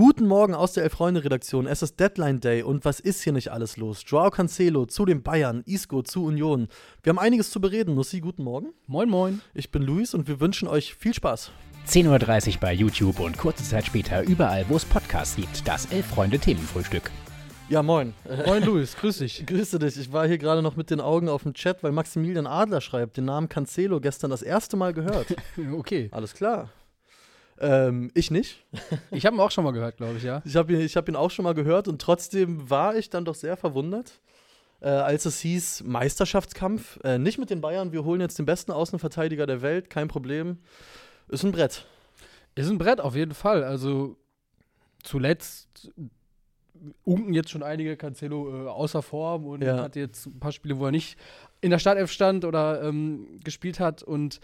Guten Morgen aus der Elf-Freunde-Redaktion. Es ist Deadline Day und was ist hier nicht alles los? Joao Cancelo zu den Bayern, Isco zu Union. Wir haben einiges zu bereden. Nussi, guten Morgen. Moin, moin. Ich bin Luis und wir wünschen euch viel Spaß. 10.30 Uhr bei YouTube und kurze Zeit später überall, wo es Podcasts gibt. Das Elf-Freunde-Themenfrühstück. Ja, moin. Moin, Luis. Grüß dich. Grüße dich. Ich war hier gerade noch mit den Augen auf dem Chat, weil Maximilian Adler schreibt, den Namen Cancelo gestern das erste Mal gehört. okay. Alles klar. Ähm, ich nicht. Ich habe ihn auch schon mal gehört, glaube ich, ja. Ich habe ihn, hab ihn auch schon mal gehört und trotzdem war ich dann doch sehr verwundert, äh, als es hieß Meisterschaftskampf. Äh, nicht mit den Bayern, wir holen jetzt den besten Außenverteidiger der Welt, kein Problem. Ist ein Brett. Ist ein Brett, auf jeden Fall. Also zuletzt unken jetzt schon einige Cancelo äh, außer Form und Ja. hat jetzt ein paar Spiele, wo er nicht in der Startelf stand oder ähm, gespielt hat und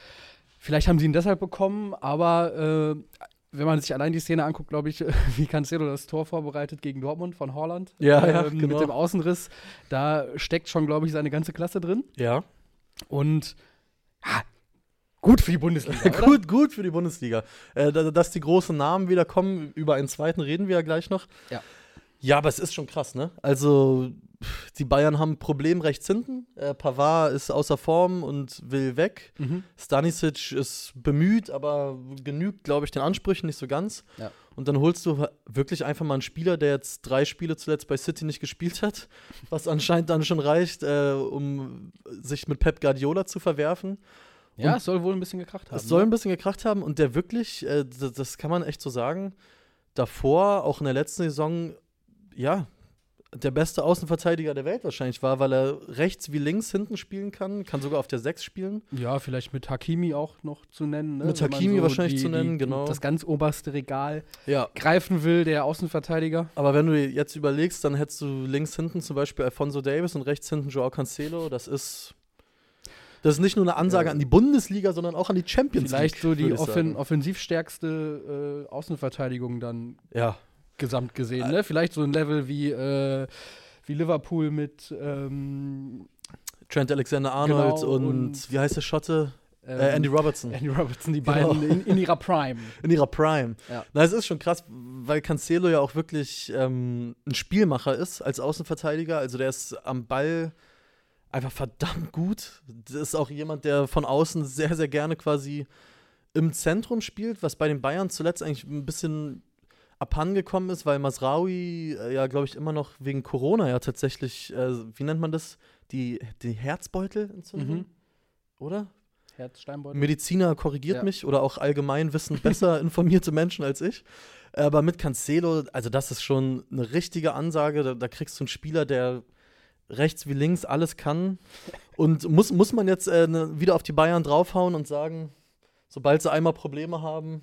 vielleicht haben sie ihn deshalb bekommen, aber äh, wenn man sich allein die Szene anguckt, glaube ich, wie Cancelo das Tor vorbereitet gegen Dortmund von Holland Ja, ja, ähm, genau. mit dem Außenriss, da steckt schon, glaube ich, seine ganze Klasse drin Ja. und ja, gut für die Bundesliga. gut, gut für die Bundesliga. Äh, da- dass die großen Namen wieder kommen, über einen zweiten reden wir ja gleich noch. Ja. Ja, aber es ist schon krass, ne? Also, die Bayern haben ein Problem rechts hinten. Äh, Pavard ist außer Form und will weg. Mhm. Stanisic ist bemüht, aber genügt, glaube ich, den Ansprüchen nicht so ganz. Ja. Und dann holst du wirklich einfach mal einen Spieler, der jetzt drei Spiele zuletzt bei City nicht gespielt hat, was anscheinend dann schon reicht, äh, um sich mit Pep Guardiola zu verwerfen. Ja, Und- es soll wohl ein bisschen gekracht haben. Es soll ne? ein bisschen gekracht haben und der wirklich, äh, das, das kann man echt so sagen, davor, auch in der letzten Saison, ja, der beste Außenverteidiger der Welt wahrscheinlich war, weil er rechts wie links hinten spielen kann, kann sogar auf der 6 spielen. Ja, vielleicht mit Hakimi auch noch zu nennen. Ne? Mit Wenn Hakimi wahrscheinlich zu nennen, genau. Das ganz oberste Regal Ja. greifen will, der Außenverteidiger. Aber wenn du jetzt überlegst, dann hättest du links hinten zum Beispiel Alfonso Davis und rechts hinten Joao Cancelo. Das ist, das ist nicht nur eine Ansage Ja. an die Bundesliga, sondern auch an die Champions Vielleicht League. so die offen offensivstärkste äh, Außenverteidigung dann Ja, gesamt gesehen. Äh. Ne? Vielleicht so ein Level wie, äh, wie Liverpool mit ähm, Trent Alexander-Arnold Genau, und, und- wie heißt der Schotte? ähm, Äh, Andy Robertson. Andy Robertson, die Genau. beiden in, in ihrer Prime. In ihrer Prime. Ja. Na, es ist schon krass, weil Cancelo ja auch wirklich ähm, ein Spielmacher ist als Außenverteidiger. Also der ist am Ball einfach verdammt gut. Das ist auch jemand, der von außen sehr, sehr gerne quasi im Zentrum spielt, was bei den Bayern zuletzt eigentlich ein bisschen abhandengekommen ist, weil Masraoui äh, ja, glaube ich, immer noch wegen Corona ja tatsächlich, äh, wie nennt man das? Die, die Herzbeutelentzündung? Mhm. Oder? Herzsteinbeutel. Mediziner korrigiert Ja. mich oder auch allgemein wissen besser informierte Menschen als ich. Aber mit Cancelo, also das ist schon eine richtige Ansage. Da, da kriegst du einen Spieler, der rechts wie links alles kann. Und muss, muss man jetzt äh, ne, wieder auf die Bayern draufhauen und sagen, sobald sie einmal Probleme haben,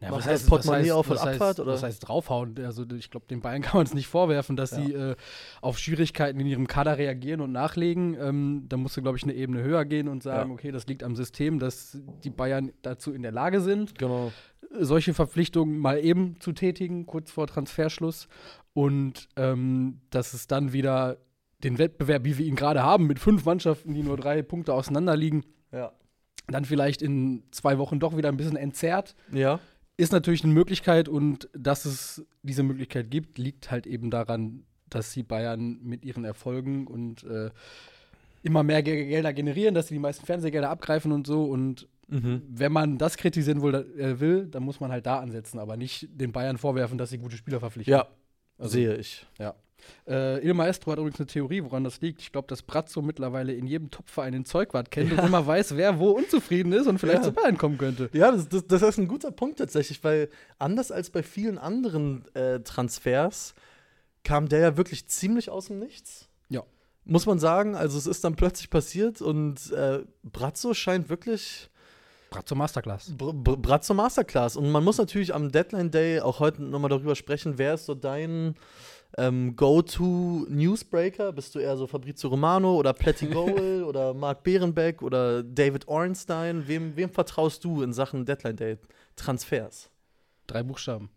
Ja, Macht das Portemonnaie auf und was heißt, Abfahrt, oder? Was heißt draufhauen? Also ich glaube, den Bayern kann man es nicht vorwerfen, dass Ja. sie äh, auf Schwierigkeiten in ihrem Kader reagieren und nachlegen. Ähm, da musst du, glaube ich, eine Ebene höher gehen und sagen, Ja. okay, das liegt am System, dass die Bayern dazu in der Lage sind, genau. solche Verpflichtungen mal eben zu tätigen, kurz vor Transferschluss. Und ähm, dass es dann wieder den Wettbewerb, wie wir ihn gerade haben, mit fünf Mannschaften, die nur drei Punkte auseinander liegen, Ja. Dann vielleicht in zwei Wochen doch wieder ein bisschen entzerrt Ja. ist natürlich eine Möglichkeit und dass es diese Möglichkeit gibt, liegt halt eben daran, dass die Bayern mit ihren Erfolgen und äh, immer mehr Ge- Gelder generieren, dass sie die meisten Fernsehgelder abgreifen und so. Und Mhm. wenn man das kritisieren will, äh, will, dann muss man halt da ansetzen, aber nicht den Bayern vorwerfen, dass sie gute Spieler verpflichten. Ja, Also, sehe ich. Ja. Äh, Il Maestro hat übrigens eine Theorie, woran das liegt. Ich glaube, dass Brazzo mittlerweile in jedem Topverein den Zeugwart kennt und immer weiß, wer wo unzufrieden ist und vielleicht Ja. zu Bayern kommen könnte. Ja, das, das, das ist ein guter Punkt tatsächlich, weil anders als bei vielen anderen äh, Transfers kam der ja wirklich ziemlich aus dem Nichts. Ja. Muss man sagen, also es ist dann plötzlich passiert und äh, Brazzo scheint wirklich Brazzo Masterclass. Br Br Brazzo Masterclass. Und man muss natürlich am Deadline Day auch heute nochmal darüber sprechen, wer ist so dein ähm, Go-To-Newsbreaker? Bist du eher so Fabrizio Romano oder Platty Goal oder Mark Behrenbeck oder David Ornstein? Wem, wem vertraust du in Sachen Deadline Day Transfers? Drei Buchstaben.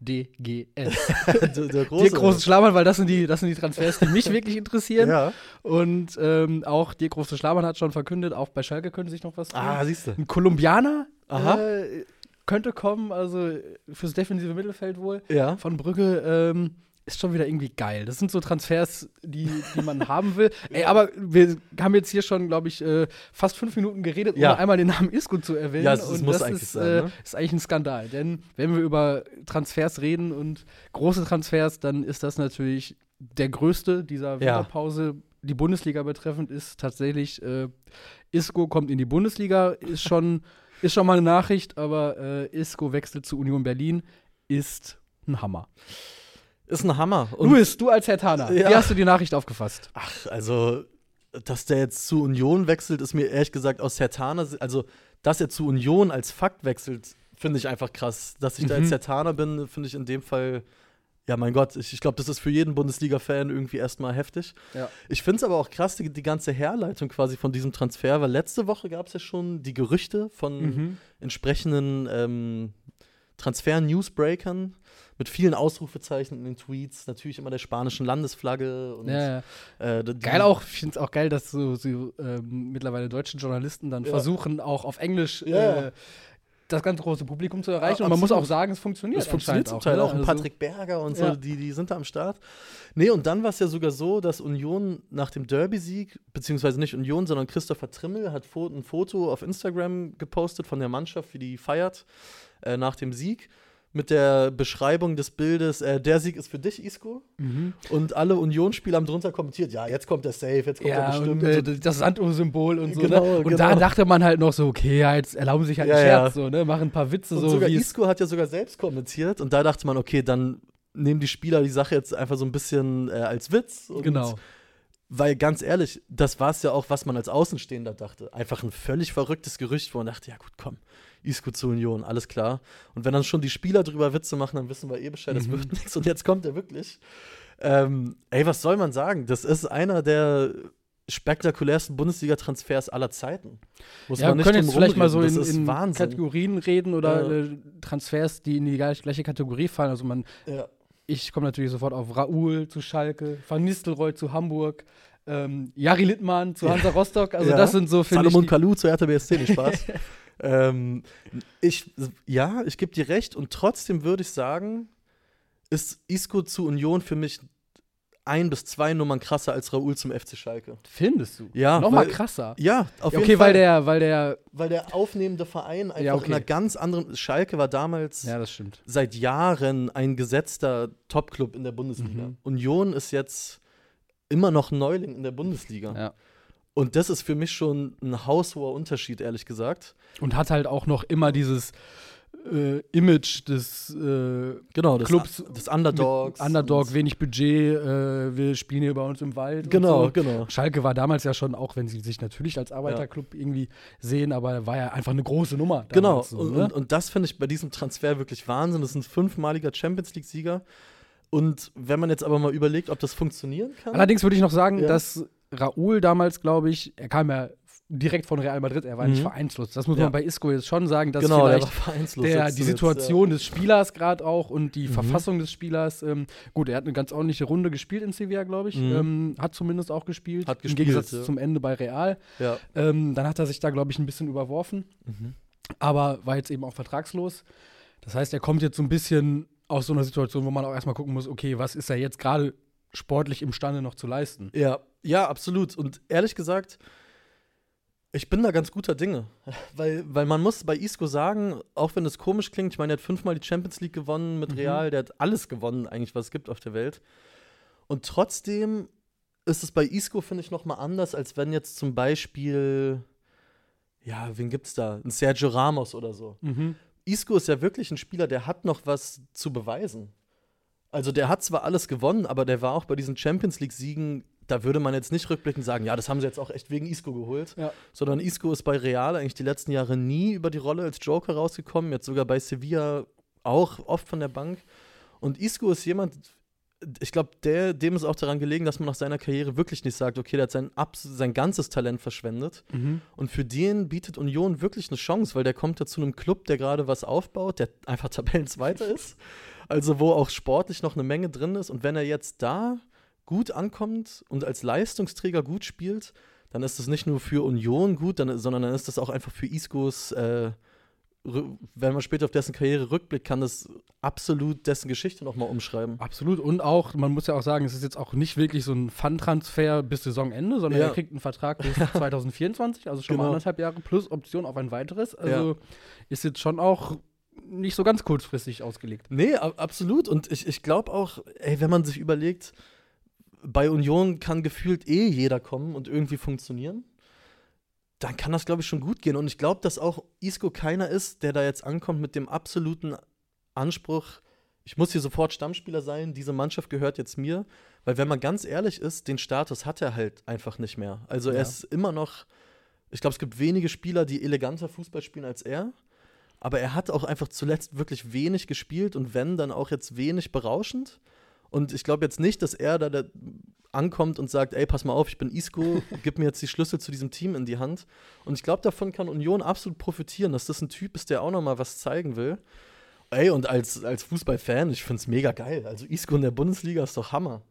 DGS. der, der Dir große Schlamann, weil das sind, die, das sind die Transfers, die mich wirklich interessieren. Ja. Und ähm, auch Dir große Schlamann hat schon verkündet, auch bei Schalke könnte sich noch was tun. Ah, siehst du. Ein Kolumbianer Aha. Äh, könnte kommen, also fürs defensive Mittelfeld wohl. Ja. Von Brügge ähm, ist schon wieder irgendwie geil. Das sind so Transfers, die, die man haben will. Ey, aber wir haben jetzt hier schon, glaube ich, äh, fast fünf Minuten geredet, Ja. ohne einmal den Namen Isco zu erwähnen. Ja, das und muss das eigentlich ist, sein, äh, ne? ist eigentlich ein Skandal. Denn wenn wir über Transfers reden und große Transfers, dann ist das natürlich der größte dieser Ja. Winterpause, die Bundesliga betreffend, ist tatsächlich äh, Isco kommt in die Bundesliga, ist schon, ist schon mal eine Nachricht, aber äh, Isco wechselt zu Union Berlin, ist ein Hammer. Ist ein Hammer. Und Luis, du als Herr Tana, Ja. wie hast du die Nachricht aufgefasst? Ach, also, dass der jetzt zu Union wechselt, ist mir ehrlich gesagt aus Sertaner, also, dass er zu Union als Fakt wechselt, finde ich einfach krass. Dass ich da Mhm. jetzt Sertaner bin, finde ich in dem Fall, ja, mein Gott, ich, ich glaube, das ist für jeden Bundesliga-Fan irgendwie erstmal heftig. Ja. Ich finde es aber auch krass, die, die ganze Herleitung quasi von diesem Transfer, weil letzte Woche gab es ja schon die Gerüchte von Mhm. entsprechenden ähm, Transfer-Newsbreakern mit vielen Ausrufezeichen in den Tweets, natürlich immer der spanischen Landesflagge und Ja, ja. äh, Geil auch, ich finde es auch geil, dass so, so ähm, mittlerweile deutsche Journalisten dann Ja. versuchen, auch auf Englisch Ja. äh, das ganz große Publikum zu erreichen. Ja, und man muss auch sagen, es funktioniert. Das funktioniert zum Teil auch. ne? Ein Also- Patrick Berger und so, Ja. die, die sind da am Start. Nee, und dann war es ja sogar so, dass Union nach dem Derby-Sieg, beziehungsweise nicht Union, sondern Christopher Trimmel hat ein Foto auf Instagram gepostet von der Mannschaft, wie die feiert äh, nach dem Sieg. Mit der Beschreibung des Bildes, äh, der Sieg ist für dich, Isco. Mhm. Und alle Union-Spieler haben drunter kommentiert, ja, jetzt kommt der Safe, jetzt kommt Ja, er bestimmt. und äh, So- das Sanduhr-Symbol und so. Genau, ne? Und genau. da dachte man halt noch so, okay, ja, jetzt erlauben sie sich halt einen Ja, ja. Scherz, so, ne? machen ein paar Witze, Und so sogar Isco hat ja sogar selbst kommentiert und da dachte man, okay, dann nehmen die Spieler die Sache jetzt einfach so ein bisschen äh, als Witz. Und Genau. Weil ganz ehrlich, das war es ja auch, was man als Außenstehender dachte. Einfach ein völlig verrücktes Gerücht, wo man dachte, ja gut, komm, Isco zu Union, alles klar. Und wenn dann schon die Spieler drüber Witze machen, dann wissen wir eh Bescheid, das Mhm. wird nichts. Und jetzt kommt er wirklich. Ähm, ey, was soll man sagen? Das ist einer der spektakulärsten Bundesliga-Transfers aller Zeiten. Muss Ja, man wir nicht können jetzt vielleicht mal so in, in. Kategorien reden oder Ja. äh, Transfers, die in die gleich- gleiche Kategorie fallen. Also man, Ja. ich komme natürlich sofort auf Raoul zu Schalke, Van Nistelrooy zu Hamburg, ähm, Jari Littmann zu. Hansa Rostock. Also das sind so Salomon Kalou zu Hertha BSC, nicht Spaß. ähm, ich, ja, ich gebe dir recht und trotzdem würde ich sagen, ist Isco zu Union für mich ein bis zwei Nummern krasser als Raoul zum FC Schalke. Findest du? Ja, Noch mal weil- krasser. Ja, auf Ja, jeden okay, Fall. weil der, weil der, weil der aufnehmende Verein einfach Ja, okay. in einer ganz anderen. Schalke war damals ja, das stimmt. seit Jahren ein gesetzter Topclub in der Bundesliga. Mhm. Union ist jetzt immer noch Neuling in der Bundesliga. Ja. Und das ist für mich schon ein haushoher Unterschied, ehrlich gesagt. Und hat halt auch noch immer dieses äh, Image des äh, Genau, des, Clubs des Underdogs. Underdog, und- wenig Budget, äh, wir spielen hier bei uns im Wald. Genau, so. genau. Schalke war damals ja schon, auch wenn sie sich natürlich als Arbeiterclub irgendwie sehen, aber war ja einfach eine große Nummer. Genau, So, und, ne? und, und das finde ich bei diesem Transfer wirklich Wahnsinn. Das ist ein fünfmaliger Champions League-Sieger. Und wenn man jetzt aber mal überlegt, ob das funktionieren kann. Allerdings würde ich noch sagen, Ja. dass Raoul damals, glaube ich, er kam ja direkt von Real Madrid, er war nicht Mhm. vereinslos. Das muss Ja. man bei Isco jetzt schon sagen, dass genau, vielleicht der, jetzt die Situation des Spielers gerade auch und die Mhm. Verfassung des Spielers. Ähm, gut, er hat eine ganz ordentliche Runde gespielt in Sevilla, glaube ich. Mhm. Ähm, hat zumindest auch gespielt. Hat Im gespielt, Gegensatz ja. zum Ende bei Real. Ja. Ähm, dann hat er sich da, glaube ich, ein bisschen überworfen, Ja. Mhm. aber war jetzt eben auch vertragslos. Das heißt, er kommt jetzt so ein bisschen aus so einer Situation, wo man auch erstmal gucken muss, okay, was ist er jetzt gerade sportlich imstande noch zu leisten? Ja, ja, absolut. Und ehrlich gesagt, ich bin da ganz guter Dinge. Weil, weil man muss bei Isco sagen, auch wenn es komisch klingt, ich meine, er hat fünfmal die Champions League gewonnen mit Mhm. Real, der hat alles gewonnen, eigentlich, was es gibt auf der Welt. Und trotzdem ist es bei Isco, finde ich, noch mal anders, als wenn jetzt zum Beispiel, ja, wen gibt's da? Ein Sergio Ramos oder so. Isco ist ja wirklich ein Spieler, der hat noch was zu beweisen. Also der hat zwar alles gewonnen, aber der war auch bei diesen Champions League-Siegen, da würde man jetzt nicht rückblickend sagen, ja, das haben sie jetzt auch echt wegen Isco geholt. Ja. Sondern Isco ist bei Real eigentlich die letzten Jahre nie über die Rolle als Joker rausgekommen, jetzt sogar bei Sevilla auch oft von der Bank. Und Isco ist jemand, ich glaube, dem ist auch daran gelegen, dass man nach seiner Karriere wirklich nicht sagt, okay, der hat sein, sein ganzes Talent verschwendet. Und für den bietet Union wirklich eine Chance, weil der kommt ja zu einem Club, der gerade was aufbaut, der einfach Tabellenzweiter ist. Also wo auch sportlich noch eine Menge drin ist. Und wenn er jetzt da gut ankommt und als Leistungsträger gut spielt, dann ist das nicht nur für Union gut, dann, sondern dann ist das auch einfach für Iscos äh, wenn man später auf dessen Karriere rückblickt, kann das absolut dessen Geschichte nochmal umschreiben. Absolut. Und auch, man muss ja auch sagen, es ist jetzt auch nicht wirklich so ein Fun-Transfer bis Saisonende, sondern Ja. er kriegt einen Vertrag bis 2024, also schon mal Genau. anderthalb Jahre plus Option auf ein weiteres. Also Ja. ist jetzt schon auch nicht so ganz kurzfristig ausgelegt. Nee, absolut. Und ich, ich glaube auch, ey, wenn man sich überlegt, bei Union kann gefühlt eh jeder kommen und irgendwie funktionieren. Dann kann das, glaube ich, schon gut gehen. Und ich glaube, dass auch Isco keiner ist, der da jetzt ankommt mit dem absoluten Anspruch, ich muss hier sofort Stammspieler sein, diese Mannschaft gehört jetzt mir. Weil wenn man ganz ehrlich ist, den Status hat er halt einfach nicht mehr. Also er Ja. ist immer noch, ich glaube, es gibt wenige Spieler, die eleganter Fußball spielen als er. Aber er hat auch einfach zuletzt wirklich wenig gespielt und wenn, dann auch jetzt wenig berauschend. Und ich glaube jetzt nicht, dass er da, da ankommt und sagt, ey, pass mal auf, ich bin Isco, gib mir jetzt die Schlüssel zu diesem Team in die Hand. Und ich glaube, davon kann Union absolut profitieren, dass das ein Typ ist, der auch noch mal was zeigen will. Ey, und als, als Fußballfan, ich finde es mega geil. Also Isco in der Bundesliga ist doch Hammer.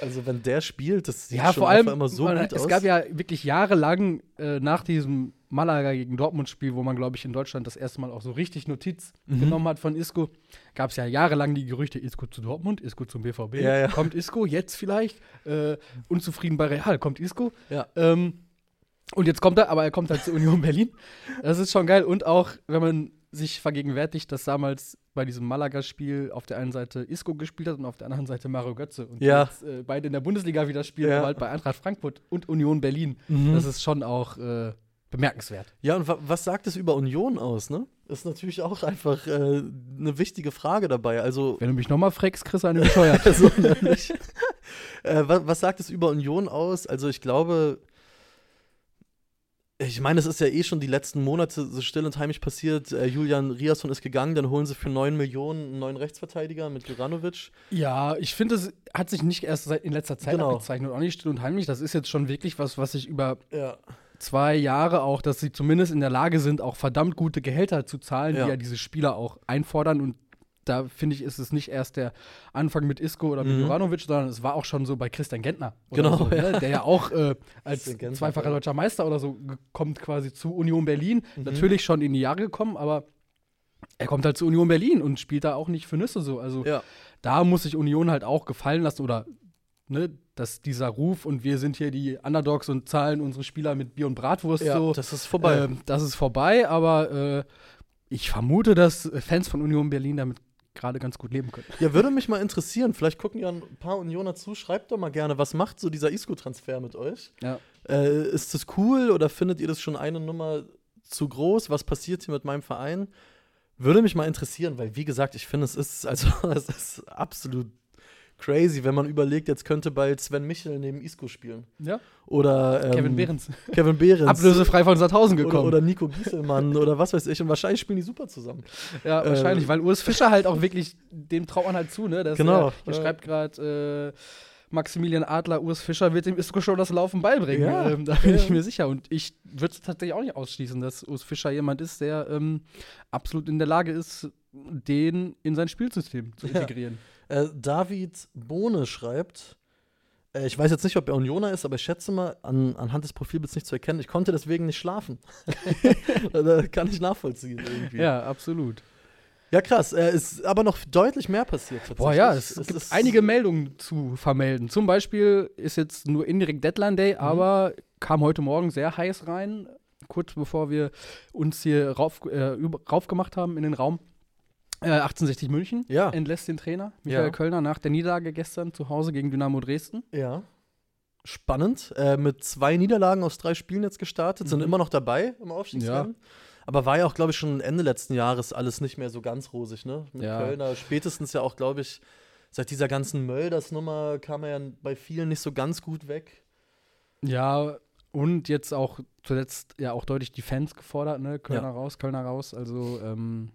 Also wenn der spielt, das sieht Ja, schon vor allem, immer so man, gut es aus. gab ja wirklich jahrelang äh, nach diesem Malaga gegen Dortmund-Spiel, wo man, glaube ich, in Deutschland das erste Mal auch so richtig Notiz Mhm. genommen hat von Isco, gab es ja jahrelang die Gerüchte, Isco zu Dortmund, Isco zum BVB. Ja, ja. Kommt Isco jetzt vielleicht? Äh, unzufrieden bei Real, kommt Isco? Ja. Ähm, und jetzt kommt er, aber er kommt halt zur Union Berlin. Das ist schon geil. Und auch, wenn man sich vergegenwärtigt, dass damals bei diesem Malaga-Spiel auf der einen Seite Isco gespielt hat und auf der anderen Seite Mario Götze. Und Ja. jetzt äh, beide in der Bundesliga wieder spielen, Ja. halt bei Eintracht Frankfurt und Union Berlin. Mhm. Das ist schon auch äh, bemerkenswert. Ja, und wa was sagt es über Union aus, ne? Ist natürlich auch einfach äh, eine wichtige Frage dabei. Also, Wenn du mich nochmal fragst, du eine bescheuert. so nämlich. äh, was sagt es über Union aus? Also, ich glaube, ich meine, es ist ja eh schon die letzten Monate so still und heimlich passiert. Äh, Julian Riasson ist gegangen, dann holen sie für 9 Millionen einen neuen Rechtsverteidiger mit Juranovic. Ja, ich finde, es hat sich nicht erst seit in letzter Zeit Genau. abgezeichnet und auch nicht still und heimlich. Das ist jetzt schon wirklich was, was sich über Ja. zwei Jahre auch, dass sie zumindest in der Lage sind, auch verdammt gute Gehälter zu zahlen, Ja. die ja diese Spieler auch einfordern. Und da finde ich, ist es nicht erst der Anfang mit Isco oder mit Mhm. Juranovic, sondern es war auch schon so bei Christian Gentner. Genau, so, ne? Der ja auch äh, als zweifacher ja. deutscher Meister oder so kommt quasi zu Union Berlin. Mhm. Natürlich schon in die Jahre gekommen, aber er kommt halt zu Union Berlin und spielt da auch nicht für Nüsse so. Also Ja. da muss sich Union halt auch gefallen lassen oder ne, dass dieser Ruf und wir sind hier die Underdogs und zahlen unsere Spieler mit Bier und Bratwurst ja, so. das ist vorbei. Ähm, das ist vorbei, aber äh, ich vermute, dass äh, Fans von Union Berlin damit gerade ganz gut leben können. Ja, würde mich mal interessieren. Vielleicht gucken ja ein paar Unioner zu. Schreibt doch mal gerne, was macht so dieser Isco-Transfer mit euch? Ja. Äh, ist das cool oder findet ihr das schon eine Nummer zu groß? Was passiert hier mit meinem Verein? Würde mich mal interessieren, weil wie gesagt, ich finde, es ist also es ist absolut crazy, wenn man überlegt, jetzt könnte bald Sven Michel neben Isco spielen ja. oder ähm, Kevin Behrens. Kevin Behrens Ablösefrei von Sandhausen oder, gekommen. oder Nico Gieselmann oder was weiß ich und wahrscheinlich spielen die super zusammen. ja, äh, wahrscheinlich, weil Urs Fischer halt auch wirklich, dem traut man halt zu, ne? Das, Genau, Äh, hier ja. schreibt gerade äh, Maximilian Adler, Urs Fischer wird dem Isco schon das Laufen beibringen. Ja, Ähm, da bin ja. ich mir sicher. Und ich würde es tatsächlich auch nicht ausschließen, dass Urs Fischer jemand ist, der ähm, absolut in der Lage ist, den in sein Spielsystem zu Ja. Äh, David Bohne schreibt, äh, ich weiß jetzt nicht, ob er Unioner ist, aber ich schätze mal, an, anhand des Profilbilds nicht zu erkennen, ich konnte deswegen nicht schlafen. da kann ich nachvollziehen irgendwie. Ja, absolut. Ja, krass. Äh, ist aber noch deutlich mehr passiert tatsächlich. Boah, ja, es, gibt ist- einige Meldungen zu vermelden. Zum Beispiel ist jetzt nur indirekt Deadline Day, Mhm. aber kam heute Morgen sehr heiß rein, kurz bevor wir uns hier rauf, äh, raufgemacht haben in den Raum. Äh, 1860 München Ja. entlässt den Trainer Michael Ja. Kölner nach der Niederlage gestern zu Hause gegen Dynamo Dresden. Ja. Spannend. Äh, mit zwei Niederlagen aus drei Spielen jetzt gestartet, sind Mhm. immer noch dabei im Aufstiegsrennen. Aber war ja auch, glaube ich, schon Ende letzten Jahres alles nicht mehr so ganz rosig, ne? Mit Ja. Kölner. Spätestens ja auch, glaube ich, seit dieser ganzen Mölders-Nummer kam er ja bei vielen nicht so ganz gut weg. Ja, und jetzt auch zuletzt ja auch deutlich die Fans gefordert, ne? Kölner Ja. raus, Kölner raus. Also ähm,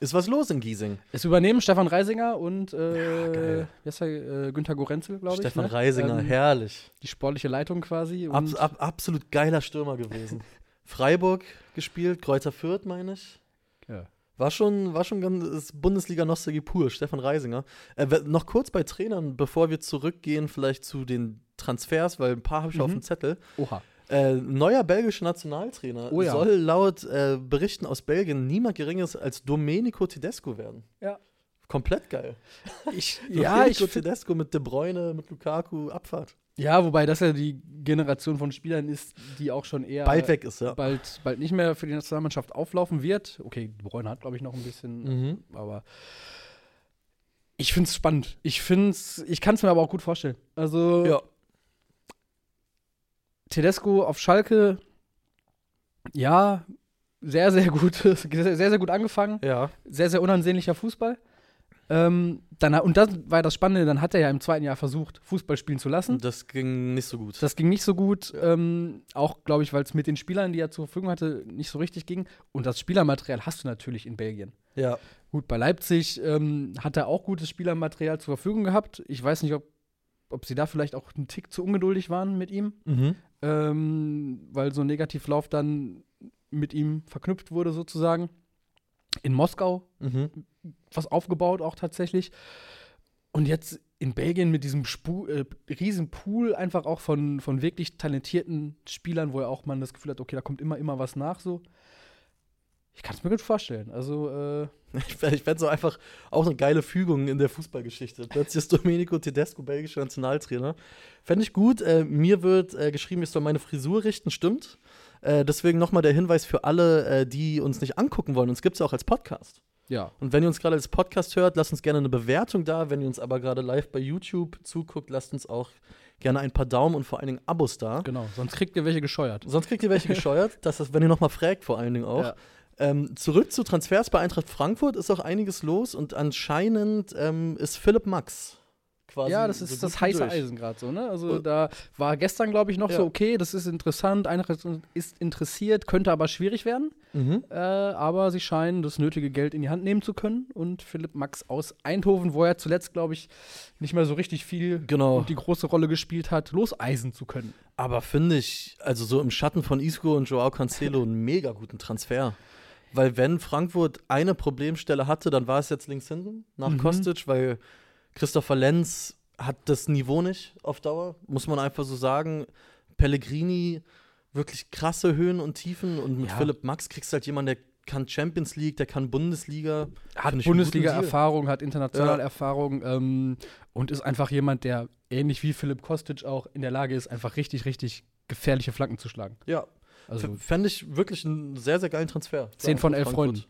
Ist was los in Giesing? es übernehmen Stefan Reisinger und äh, er, äh, Günther Gorenzel, glaube ich. Stefan ne? Reisinger, Ähm, herrlich. die sportliche Leitung quasi. Ab, Und ab, absolut geiler Stürmer gewesen. Freiburg gespielt, Kräuter Fürth, meine ich. Ja. War schon, war schon ganz Bundesliga-Nostalgie pur, Stefan Reisinger. Äh, noch kurz bei Trainern, bevor wir zurückgehen, vielleicht zu den Transfers, weil ein paar habe ich auf Mhm. dem Zettel. Oha. Äh, neuer belgischer Nationaltrainer Oh ja. soll laut äh, Berichten aus Belgien niemand Geringeres als Domenico Tedesco werden. Ja. Komplett geil. Ich, Domenico ja, ich, Tedesco mit De Bruyne, mit Lukaku, Abfahrt. ja, wobei das ja die Generation von Spielern ist, die auch schon eher Bald weg ist, ja. bald, bald nicht mehr für die Nationalmannschaft auflaufen wird. Okay, De Bruyne hat, glaube ich, noch ein bisschen, Mhm. aber ich finde es spannend. Ich finde ich kann es mir aber auch gut vorstellen. Also Ja. Tedesco auf Schalke, ja, sehr, sehr gut, sehr, sehr gut angefangen. Ja. Sehr, sehr unansehnlicher Fußball. Ähm, dann, und das war das Spannende, dann hat er ja im zweiten Jahr versucht, Fußball spielen zu lassen. Das ging nicht so gut. Das ging nicht so gut, ähm, auch glaube ich, weil es mit den Spielern, die er zur Verfügung hatte, nicht so richtig ging. Und das Spielermaterial hast du natürlich in Belgien. ja. Gut, bei Leipzig ähm, hat er auch gutes Spielermaterial zur Verfügung gehabt. Ich weiß nicht, ob, ob sie da vielleicht auch einen Tick zu ungeduldig waren mit ihm, Mhm. Ähm, weil so ein Negativlauf dann mit ihm verknüpft wurde sozusagen. In Moskau Mhm. was aufgebaut auch tatsächlich. Und jetzt in Belgien mit diesem Spu äh, riesen Pool einfach auch von, von wirklich talentierten Spielern, wo er auch man das Gefühl hat, okay, da kommt immer, immer was nach so. Ich kann es mir gut vorstellen. Also, äh, Ich, fänd- ich fände so einfach auch eine geile Fügung in der Fußballgeschichte. Plötzlich ist Domenico Tedesco belgischer Nationaltrainer. Fände ich gut. Äh, mir wird äh, geschrieben, ich soll meine Frisur richten, stimmt. Äh, deswegen nochmal der Hinweis für alle, äh, die uns nicht angucken wollen. Uns gibt es ja auch als Podcast. ja. Und wenn ihr uns gerade als Podcast hört, lasst uns gerne eine Bewertung da. Wenn ihr uns aber gerade live bei YouTube zuguckt, lasst uns auch gerne ein paar Daumen und vor allen Dingen Abos da. Genau, sonst kriegt ihr welche gescheuert. Sonst kriegt ihr welche gescheuert. Das ist, wenn ihr nochmal fragt, vor allen Dingen auch. Ja. Ähm, zurück zu Transfers bei Eintracht Frankfurt ist auch einiges los und anscheinend ähm, ist Philipp Max quasi. Ja, das so ist gut das heiße durch. Eisen gerade so, ne? Also Und- da war gestern, glaube ich, noch Ja. so, okay, das ist interessant, Eintracht ist interessiert, könnte aber schwierig werden. Mhm. Äh, aber sie scheinen das nötige Geld in die Hand nehmen zu können. Und Philipp Max aus Eindhoven, wo er zuletzt, glaube ich, nicht mehr so richtig viel Genau. und die große Rolle gespielt hat, loseisen zu können. Aber finde ich, also so im Schatten von Isco und Joao Cancelo einen mega guten Transfer. Weil wenn Frankfurt eine Problemstelle hatte, dann war es jetzt links hinten nach Mhm. Kostic, weil Christopher Lenz hat das Niveau nicht auf Dauer, muss man einfach so sagen. Pellegrini wirklich krasse Höhen und Tiefen und mit Ja. Philipp Max kriegst du halt jemanden, der kann Champions League, der kann Bundesliga. Hat Bundesliga-Erfahrung, hat international Ja. Erfahrung ähm, und ist einfach jemand, der ähnlich wie Philipp Kostic auch in der Lage ist, einfach richtig, richtig gefährliche Flanken zu schlagen. Ja, Also Fände ich wirklich einen sehr, sehr geilen Transfer. Zehn von elf. Freunden.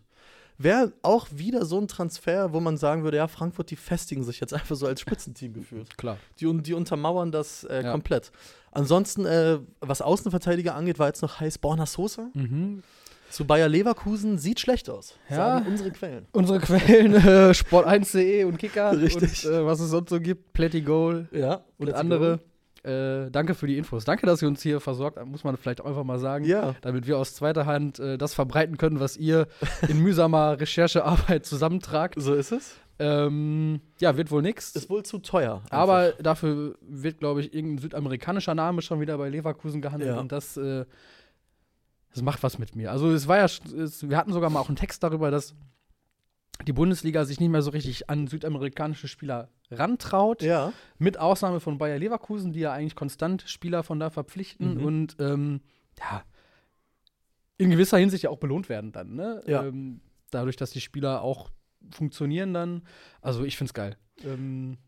Wäre auch wieder so ein Transfer, wo man sagen würde, ja, Frankfurt, die festigen sich jetzt einfach so als Spitzenteam gefühlt. klar. Die, die untermauern das äh, Ja. komplett. Ansonsten, äh, was Außenverteidiger angeht, war jetzt noch heiß Borna Sosa Mhm. zu Bayer Leverkusen. Sieht schlecht aus, Ja. sagen unsere Quellen. Unsere Quellen, äh, Sport1.de und Kicker Richtig. und äh, was es sonst so gibt, Plätti Goal Ja, und andere. Äh, danke für die Infos. Danke, dass ihr uns hier versorgt, muss man vielleicht einfach mal sagen. Ja, Damit wir aus zweiter Hand äh, das verbreiten können, was ihr in mühsamer Recherchearbeit zusammentragt. so ist es. Ähm, ja, wird wohl nichts. Ist wohl zu teuer. einfach. Aber dafür wird, glaube ich, irgendein südamerikanischer Name schon wieder bei Leverkusen gehandelt Ja. und das, äh, das macht was mit mir. Also es war ja, es, wir hatten sogar mal auch einen Text darüber, dass die Bundesliga sich nicht mehr so richtig an südamerikanische Spieler rantraut, ja, mit Ausnahme von Bayer Leverkusen, die ja eigentlich konstant Spieler von da verpflichten Mhm. und ähm, ja, in gewisser Hinsicht ja auch belohnt werden dann, ne? Ja. Ähm, dadurch, dass die Spieler auch funktionieren dann. Also ich finde es geil. Ähm,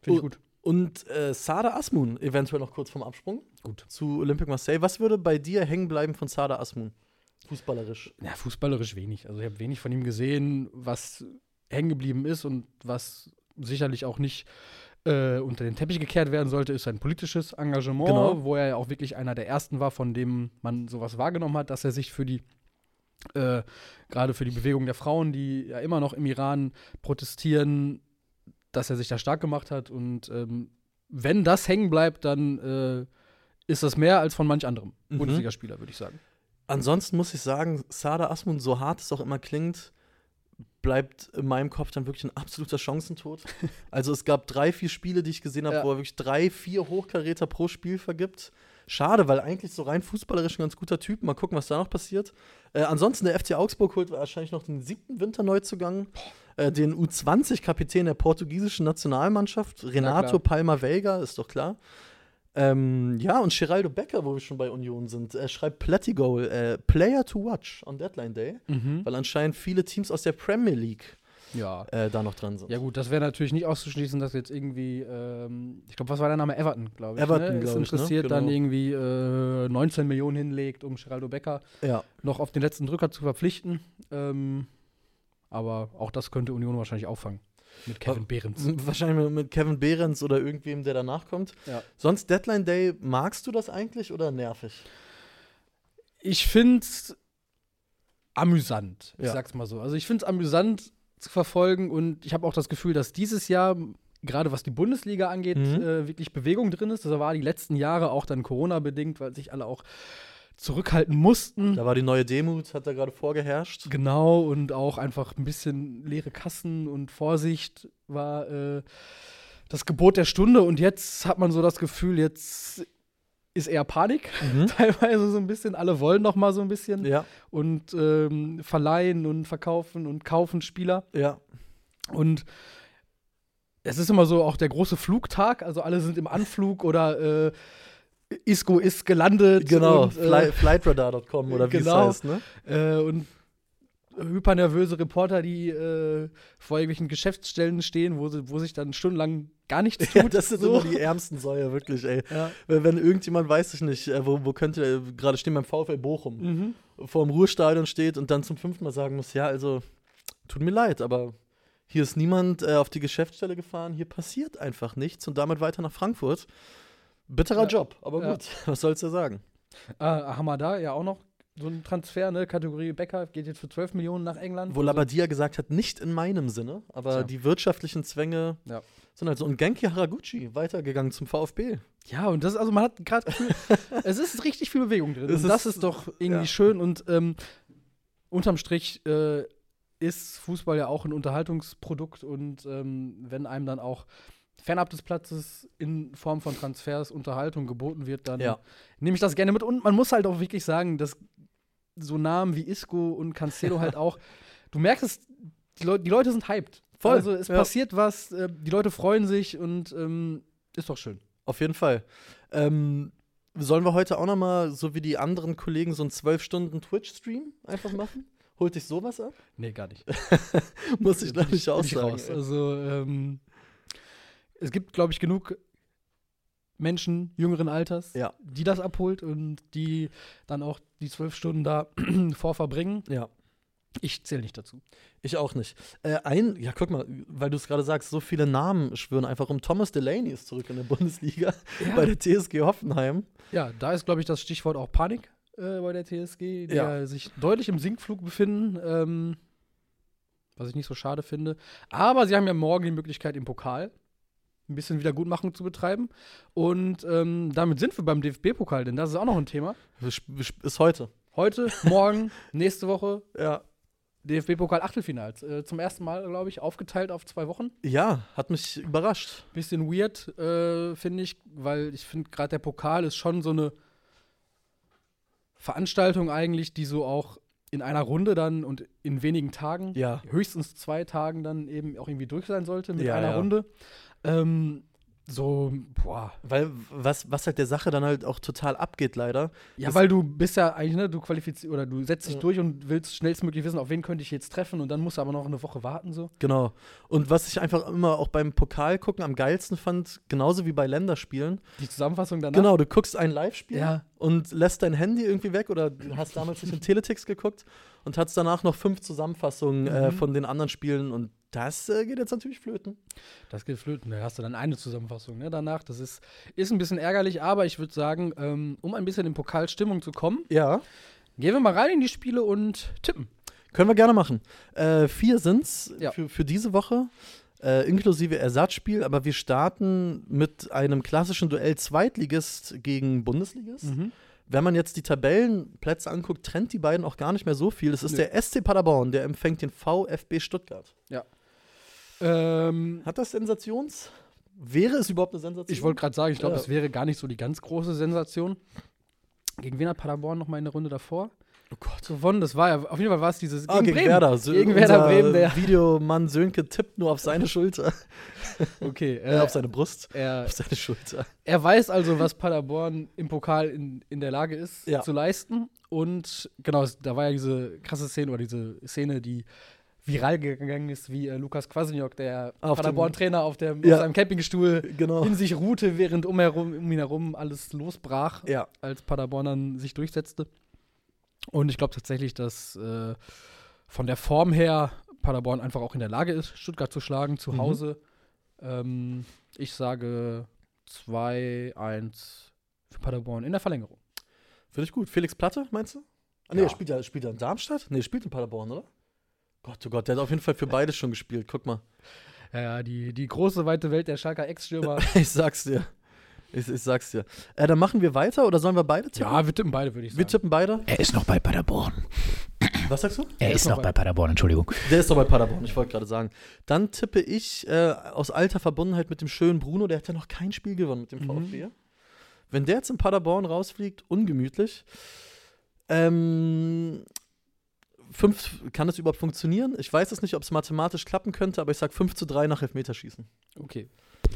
finde ich gut. Und äh, Sada Asmun, eventuell noch kurz vom Absprung. Gut. Zu Olympique Marseille. Was würde bei dir hängen bleiben von Sada Asmun? Fußballerisch. Ja, fußballerisch wenig. Also ich habe wenig von ihm gesehen, was hängen geblieben ist und was sicherlich auch nicht äh, unter den Teppich gekehrt werden sollte, ist sein politisches Engagement, Genau. wo er ja auch wirklich einer der ersten war, von dem man sowas wahrgenommen hat, dass er sich für die äh, gerade für die Bewegung der Frauen, die ja immer noch im Iran protestieren, dass er sich da stark gemacht hat. Und ähm, wenn das hängen bleibt, dann äh, ist das mehr als von manch anderem Mhm. Bundesligaspieler, würde ich sagen. Ansonsten muss ich sagen, Sada Asmun, so hart es auch immer klingt, bleibt in meinem Kopf dann wirklich ein absoluter Chancentod. also es gab drei, vier Spiele, die ich gesehen habe, Ja. wo er wirklich drei, vier Hochkaräter pro Spiel vergibt. Schade, weil eigentlich so rein fußballerisch ein ganz guter Typ. Mal gucken, was da noch passiert. Äh, ansonsten, der FC Augsburg holt wahrscheinlich noch den siebten Winterneuzugang. Äh, den U20-Kapitän der portugiesischen Nationalmannschaft, Renato. Palma Veiga, ist doch klar. Ähm, ja, und Geraldo Becker, wo wir schon bei Union sind, er schreibt Platigol, äh, Player to watch on Deadline Day, weil anscheinend viele Teams aus der Premier League Ja. äh, da noch dran sind. Ja gut, das wäre natürlich nicht auszuschließen, dass jetzt irgendwie, ähm, ich glaube, was war der Name? Everton, glaube ich. Everton, ne? Ist ich, ne? interessiert, dann Genau. irgendwie äh, 19 Millionen hinlegt, um Geraldo Becker ja. noch auf den letzten Drücker zu verpflichten. Ähm, aber auch das könnte Union wahrscheinlich auffangen. Mit Kevin Behrens. Wahrscheinlich mit- Kevin Behrens oder irgendwem, der danach kommt. Ja. Sonst Deadline Day, magst du das eigentlich oder nervig? Ich finde es amüsant. Ich Ja. sag's mal so. Also ich finde es amüsant zu verfolgen und ich habe auch das Gefühl, dass dieses Jahr, gerade was die Bundesliga angeht, Mhm. äh, wirklich Bewegung drin ist. Das war die letzten Jahre auch dann Corona-bedingt, weil sich alle auch zurückhalten mussten. Da war die neue Demut, hat da gerade vorgeherrscht. Genau, und auch einfach ein bisschen leere Kassen und Vorsicht war äh, das Gebot der Stunde. Und jetzt hat man so das Gefühl, jetzt ist eher Panik. Mhm. Teilweise so ein bisschen. Alle wollen noch mal so ein bisschen Ja, und ähm, verleihen und verkaufen und kaufen Spieler. ja. Und es ist immer so auch der große Flugtag. Also alle sind im Anflug oder äh, Isco ist gelandet. Genau, und, äh, flightradar.com oder wie genau. es heißt, ne? Äh, und hypernervöse Reporter, die äh, vor irgendwelchen Geschäftsstellen stehen, wo, sie, wo sich dann stundenlang gar nichts tut. Ja, das sind so. immer die ärmsten Säue, wirklich, ey. Ja. Wenn, wenn irgendjemand, weiß ich nicht, äh, wo, wo könnte der gerade stehen beim VfL Bochum, Mhm. vor dem Ruhestadion steht und dann zum fünften Mal sagen muss, ja, also, tut mir leid, aber hier ist niemand äh, auf die Geschäftsstelle gefahren, hier passiert einfach nichts und damit weiter nach Frankfurt. Bitterer Ja. Job, aber gut, was sollst du sagen? Äh, Hamada, ja auch noch so ein Transfer, ne? Kategorie Becker, geht jetzt für 12 Millionen nach England. Wo Also- Labadia gesagt hat, nicht in meinem Sinne, aber Tja. die wirtschaftlichen Zwänge Ja. sind halt so. Und Genki Haraguchi weitergegangen zum VfB. Ja, und das ist, also man hat gerade es ist richtig viel Bewegung drin. Und das ist- ist doch irgendwie ja. schön und ähm, unterm Strich äh, ist Fußball ja auch ein Unterhaltungsprodukt und ähm, wenn einem dann auch fernab des Platzes in Form von Transfers Unterhaltung geboten wird, dann Ja. nehme ich das gerne mit. Und man muss halt auch wirklich sagen, dass so Namen wie Isco und Cancelo halt auch, du merkst es, die, Leu die Leute sind hyped. Voll, Also es ja. passiert was, äh, die Leute freuen sich und ähm, ist doch schön. Auf jeden Fall. Ähm, sollen wir heute auch noch mal, so wie die anderen Kollegen, so einen 12 Stunden Twitch-Stream einfach machen? Holt dich sowas ab? Nee, gar nicht. Muss ich, glaube ich, auch ich sagen. raus. Also, ähm, es gibt, glaube ich, genug Menschen jüngeren Alters, Ja. die das abholt und die dann auch die zwölf Stunden da vorverbringen. Ja, Ich zähle nicht dazu. ich auch nicht. Äh, ein, ja, guck mal, weil du es gerade sagst, so viele Namen schwören einfach um. Thomas Delaney ist zurück in der Bundesliga bei der TSG Hoffenheim. Ja, da ist, glaube ich, das Stichwort auch Panik äh, bei der TSG, die Ja. ja. sich deutlich im Sinkflug befinden. Ähm, was ich nicht so schade finde. Aber sie haben ja morgen die Möglichkeit, im Pokal ein bisschen Wiedergutmachung zu betreiben. Und ähm, damit sind wir beim DFB-Pokal, denn das ist auch noch ein Thema. Ist heute. Heute, morgen, nächste Woche Ja. DFB-Pokal Achtelfinals. Äh, zum ersten Mal, glaube ich, aufgeteilt auf zwei Wochen. Ja, hat mich überrascht. Bisschen weird, äh, finde ich, weil ich finde, gerade der Pokal ist schon so eine Veranstaltung eigentlich, die so auch in einer Runde dann und in wenigen Tagen, Ja. höchstens zwei Tagen dann eben auch irgendwie durch sein sollte mit Ja, einer ja. Runde. Ähm, so, boah. Weil was, was halt der Sache dann halt auch total abgeht, leider. Ja, weil du bist ja eigentlich, ne, du qualifizierst oder du setzt dich Ja. durch und willst schnellstmöglich wissen, auf wen könnte ich jetzt treffen und dann musst du aber noch eine Woche warten so. Genau. Und was ich einfach immer auch beim Pokal gucken am geilsten fand, genauso wie bei Länderspielen. Die Zusammenfassung danach. Genau, du guckst ein Live-Spiel Ja. und lässt dein Handy irgendwie weg oder du hast damals nicht in Teletext geguckt und hast danach noch fünf Zusammenfassungen äh, Mhm. von den anderen Spielen und das äh, geht jetzt natürlich flöten. Das geht flöten. Da hast du dann eine Zusammenfassung ne, danach. Das ist, ist ein bisschen ärgerlich, aber ich würde sagen, ähm, um ein bisschen in Pokalstimmung zu kommen, Ja. gehen wir mal rein in die Spiele und tippen. Können wir gerne machen. Äh, vier sind's Ja. für, für diese Woche, äh, inklusive Ersatzspiel, aber wir starten mit einem klassischen Duell Zweitligist gegen Bundesligist. Wenn man jetzt die Tabellenplätze anguckt, trennt die beiden auch gar nicht mehr so viel. Es ist Nö. der SC Paderborn, der empfängt den VfB Stuttgart. Ähm, Hat das Sensations? Wäre es überhaupt eine Sensation? ich wollte gerade sagen, ich glaube, Ja. es wäre gar nicht so die ganz große Sensation. Gegen wen hat Paderborn noch mal in der Runde davor? Oh Gott. gewonnen. Das war ja, auf jeden Fall war es dieses Ah, gegen Bremen. Werder. So, Gegen Werder Bremen, der. Videomann Sönke tippt nur auf seine Schulter. Okay, Äh, äh, auf seine Brust. er, Auf seine Schulter. er weiß also, was Paderborn im Pokal in, in der Lage ist Ja. zu leisten. Und genau, da war ja diese krasse Szene oder diese Szene, die viral gegangen ist, wie äh, Lukas Kwasniok, der Paderborn-Trainer, auf, dem- Ja. auf seinem Campingstuhl Genau. in sich ruhte, während um, herum, um ihn herum alles losbrach, Ja. als Paderborn dann sich durchsetzte. Und ich glaube tatsächlich, dass äh, von der Form her Paderborn einfach auch in der Lage ist, Stuttgart zu schlagen, zu Mhm. Hause. Ähm, ich sage 2-1 für Paderborn in der Verlängerung. Finde ich gut. Felix Platte, meinst du? Ah, nee, Ja. er spielt ja spielt er in Darmstadt? Nee, er spielt in Paderborn, oder? Gott, oh Gott, der hat auf jeden Fall für beides schon gespielt. Guck mal. Ja, ja, die, die große, weite Welt der Schalker Ex-Stürmer. Ich sag's dir. Ich, ich sag's dir. Äh, dann machen wir weiter oder sollen wir beide tippen? ja, wir tippen beide, würde ich sagen. wir tippen beide. Er ist noch bei Paderborn. Was sagst du? Er ist noch noch bei- bei Paderborn, Entschuldigung. Der ist doch bei Paderborn, ich wollte gerade sagen. Dann tippe ich äh, aus alter Verbundenheit mit dem schönen Bruno, der hat ja noch kein Spiel gewonnen mit dem Mhm. VfB. Wenn der jetzt in Paderborn rausfliegt, ungemütlich. Ähm, fünf, kann es überhaupt funktionieren? Ich weiß es nicht, ob es mathematisch klappen könnte, aber ich sag 5 zu 3 nach Elfmeterschießen. Okay.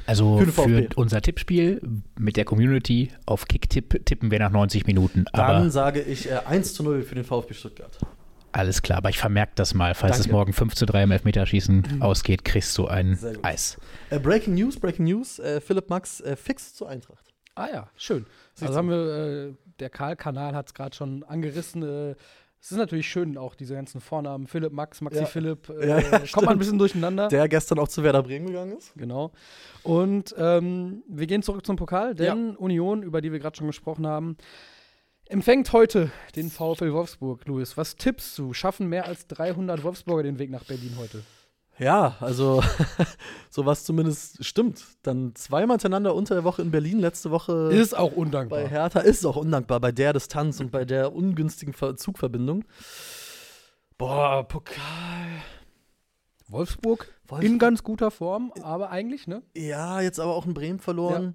Also Für für, unser Tippspiel mit der Community auf Kicktipp tippen wir nach 90 Minuten. Dann sage ich äh, 1 zu 0 für den VfB Stuttgart. alles klar, aber ich vermerke das mal. Falls es Danke. morgen 5 zu 3 im Elfmeterschießen ausgeht, kriegst du ein. Eis. Äh, Breaking News, Breaking News, äh, Philipp Max äh, fix zur Eintracht. Ah ja, schön. Also haben wir, äh, der Karl-Kanal hat es gerade schon angerissen. Es ist natürlich schön, auch diese ganzen Vornamen. Philipp, Max, Maxi Ja. Philipp. Äh, Ja, ja, kommt man ein bisschen durcheinander. Der gestern auch zu Werder Bremen gegangen ist. Genau. Und ähm, wir gehen zurück zum Pokal, denn Union, über die wir gerade schon gesprochen haben, empfängt heute den VfL Wolfsburg. Luis, was tippst du? Schaffen mehr als 300 Wolfsburger den Weg nach Berlin heute? Ja, also sowas zumindest stimmt. Dann zweimal hintereinander unter der Woche in Berlin, letzte Woche Ist auch undankbar. bei Hertha ist auch undankbar bei der Distanz und bei der ungünstigen Ver Zugverbindung. Boah, Pokal. Wolfsburg Wolfsburg. in ganz guter Form, aber eigentlich, ne? Ja, jetzt aber auch in Bremen verloren.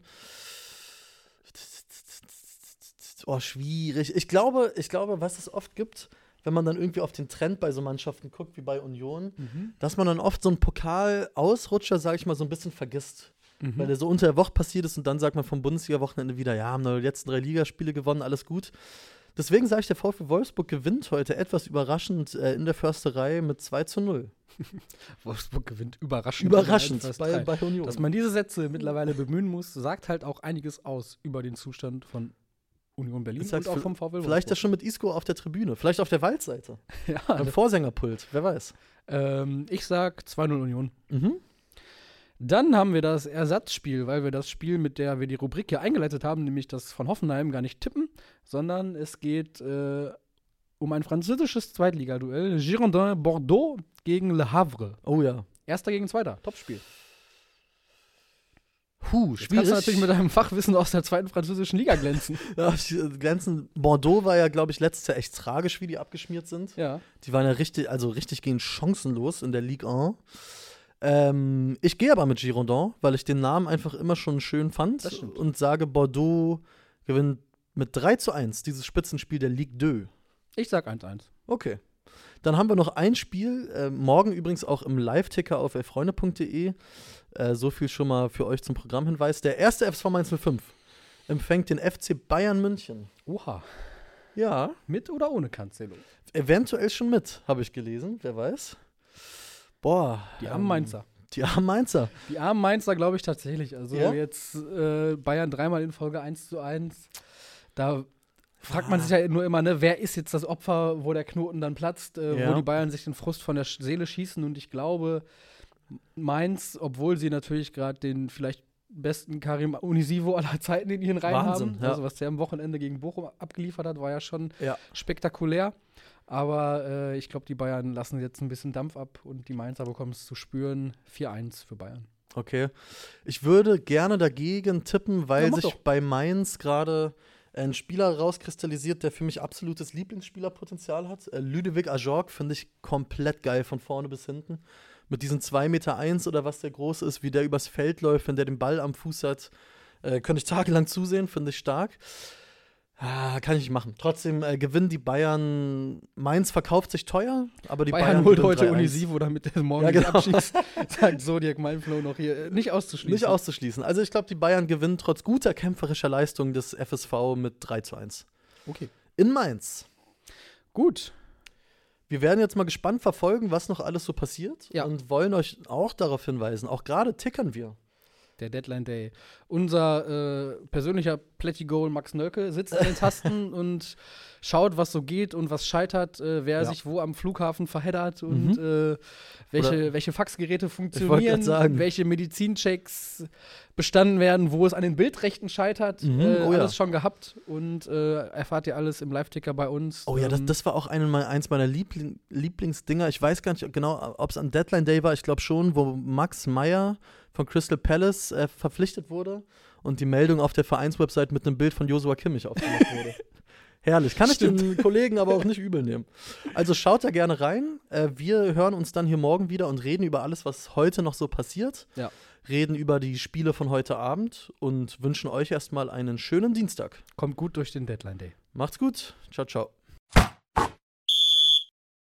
Oh, schwierig. Ich glaube, ich glaube, was es oft gibt, wenn man dann irgendwie auf den Trend bei so Mannschaften guckt, wie bei Union, dass man dann oft so einen Pokal-Ausrutscher, sag ich mal, so ein bisschen vergisst. Mhm. Weil der so unter der Woche passiert ist und dann sagt man vom Bundesliga-Wochenende wieder, ja, haben die letzten drei Ligaspiele gewonnen, alles gut. Deswegen sage ich, der VfB Wolfsburg gewinnt heute etwas überraschend äh, in der Försterei mit 2 zu 0. Wolfsburg gewinnt überraschend. Überraschend bei, bei Union. Dass man diese Sätze mittlerweile bemühen muss, sagt halt auch einiges aus über den Zustand von Union Berlin Ich sag's, und auch vom VfL Vielleicht ja Wolfsburg. schon mit Isco auf der Tribüne, vielleicht auf der Waldseite, Ja, beim Vorsängerpult, wer weiß. ähm, ich sag 2-0 Union. Mhm. Dann haben wir das Ersatzspiel, weil wir das Spiel, mit der wir die Rubrik hier eingeleitet haben, nämlich das von Hoffenheim, gar nicht tippen, sondern es geht äh, um ein französisches Zweitligaduell. Girondin Bordeaux gegen Le Havre. Oh ja. Erster gegen Zweiter. Topspiel. Puh, Jetzt kannst du natürlich mit deinem Fachwissen aus der zweiten französischen Liga glänzen. ja, äh, glänzen. Bordeaux war ja, glaube ich, letztes Jahr echt tragisch, wie die abgeschmiert sind. ja. Die waren ja richtig, also richtig gehen chancenlos in der Ligue 1. Ähm, ich gehe aber mit Girondin, weil ich den Namen einfach immer schon schön fand Das und sage, Bordeaux gewinnt mit 3 zu 1 dieses Spitzenspiel der Ligue 2. Ich sag 1-1. Okay. Dann haben wir noch ein Spiel, äh, morgen übrigens auch im Live-Ticker auf elfreunde.de. Äh, so viel schon mal für euch zum Programmhinweis. Der erste FSV Mainz 05 empfängt den FC Bayern München. Oha. Ja, Mit oder ohne Cancelo? eventuell schon mit, habe ich gelesen, wer weiß. Boah. Die armen ähm, Mainzer. Die armen Mainzer. Die armen Mainzer glaube ich tatsächlich. Also Ja? jetzt äh, Bayern dreimal in Folge 1 zu 1. Da fragt man sich ja nur immer, ne, wer ist jetzt das Opfer, wo der Knoten dann platzt, äh, Ja. wo die Bayern sich den Frust von der Seele schießen. Und ich glaube, Mainz, obwohl sie natürlich gerade den vielleicht besten Karim Unisivo aller Zeiten in ihren Reihen Wahnsinn, haben. ja. Also was der am Wochenende gegen Bochum abgeliefert hat, war ja schon Ja. spektakulär. Aber äh, ich glaube, die Bayern lassen jetzt ein bisschen Dampf ab und die Mainzer bekommen es zu spüren. 4-1 für Bayern. Okay. Ich würde gerne dagegen tippen, weil Ja, sich doch. bei Mainz gerade ein Spieler rauskristallisiert, der für mich absolutes Lieblingsspielerpotenzial hat. Äh, Ludovic Ajorg finde ich komplett geil von vorne bis hinten. Mit diesen 2,1 Meter eins oder was der groß ist, wie der übers Feld läuft, wenn der den Ball am Fuß hat, äh, könnte ich tagelang zusehen, finde ich stark. Ah, kann ich nicht machen. Trotzdem äh, gewinnen die Bayern. Mainz verkauft sich teuer, aber die Bayern, Bayern, holt heute 3-1. Unisivo, damit der morgen Ja, genau. abschießt. Sagt Zodiac Mindflow noch hier. Äh, Nicht auszuschließen. Nicht auszuschließen. Also ich glaube, die Bayern gewinnen trotz guter kämpferischer Leistung des FSV mit 3 zu 1. Okay. In Mainz. Gut. Wir werden jetzt mal gespannt verfolgen, was noch alles so passiert Ja. und wollen euch auch darauf hinweisen. Auch gerade tickern wir. Der Deadline Day. Unser äh, persönlicher Plätti-Goal Max Nölke sitzt an den Tasten und schaut, was so geht und was scheitert, äh, wer Ja. sich wo am Flughafen verheddert und äh, welche, welche Faxgeräte funktionieren, welche Medizinchecks bestanden werden, wo es an den Bildrechten scheitert. Mhm, Äh, oh ja. Alles schon gehabt und äh, erfahrt ihr alles im Live-Ticker bei uns. Oh ja, das, Ähm, das war auch eine, eins meiner Liebling, Lieblingsdinger. Ich weiß gar nicht genau, ob es am Deadline Day war. Ich glaube schon, wo Max Meyer von Crystal Palace äh, verpflichtet wurde und die Meldung auf der Vereinswebsite mit einem Bild von Joshua Kimmich aufgemacht wurde. Herrlich. Kann ich den Kollegen aber auch nicht übel nehmen. Also schaut da gerne rein. Äh, wir hören uns dann hier morgen wieder und reden über alles, was heute noch so passiert. Ja. Reden über die Spiele von heute Abend und wünschen euch erstmal einen schönen Dienstag. kommt gut durch den Deadline Day. Macht's gut. Ciao, ciao.